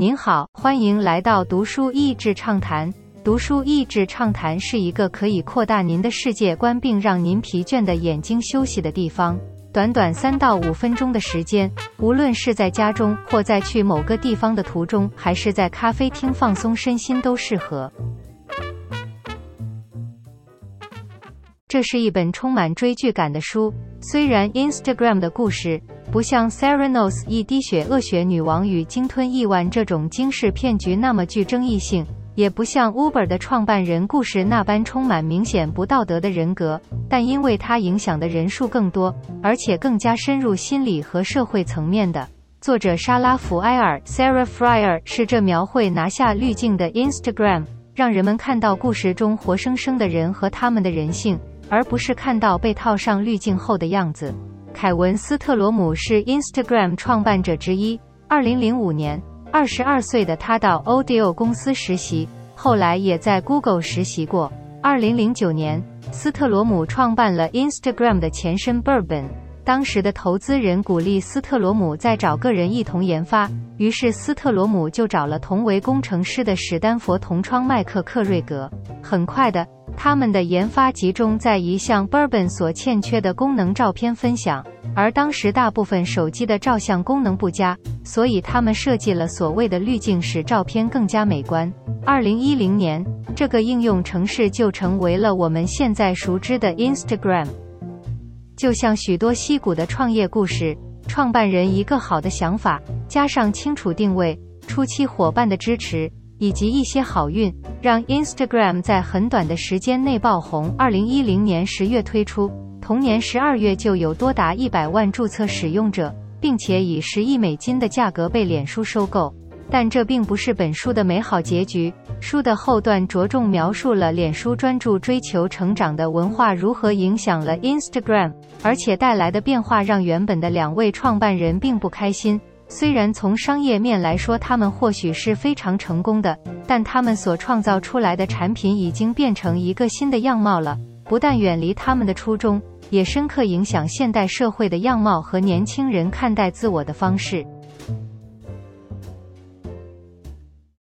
您好，欢迎来到读书益智畅谈。读书益智畅谈是一个可以扩大您的世界观并让您疲倦的眼睛休息的地方。短短三到五分钟的时间，无论是在家中或在去某个地方的途中，还是在咖啡厅放松身心，都适合。这是一本充满追剧感的书。虽然 Instagram 的故事不像 Theranos 一滴血恶血女王与鲸吞亿万这种惊世骗局那么具争议性，也不像 Uber 的创办人故事那般充满明显不道德的人格，但因为它影响的人数更多，而且更加深入心理和社会层面的。作者莎拉·福埃尔 （Sarah Fryer） 是这描绘拿下滤镜的 Instagram，让人们看到故事中活生生的人和他们的人性。而不是看到被套上滤镜后的样子。凯文·斯特罗姆是 Instagram 创办者之一。2005年，22岁的他到 Audio 公司实习，后来也在 Google 实习过。2009年，斯特罗姆创办了 Instagram 的前身 Bourbon。当时的投资人鼓励斯特罗姆再找个人一同研发，于是斯特罗姆就找了同为工程师的史丹佛同窗麦克克瑞格。很快的。他们的研发集中在一项 Bourbon 所欠缺的功能——照片分享。而当时大部分手机的照相功能不佳，所以他们设计了所谓的滤镜，使照片更加美观。二零一零年，这个应用程式就成为了我们现在熟知的 Instagram。就像许多溪谷的创业故事，创办人一个好的想法，加上清楚定位、初期伙伴的支持。以及一些好运，让 Instagram 在很短的时间内爆红。二零一零年十月推出，同年十二月就有多达一百万注册使用者，并且以十亿美金的价格被脸书收购。但这并不是本书的美好结局。书的后段着重描述了脸书专注追求成长的文化如何影响了 Instagram，而且带来的变化让原本的两位创办人并不开心。虽然从商业面来说，他们或许是非常成功的，但他们所创造出来的产品已经变成一个新的样貌了。不但远离他们的初衷，也深刻影响现代社会的样貌和年轻人看待自我的方式。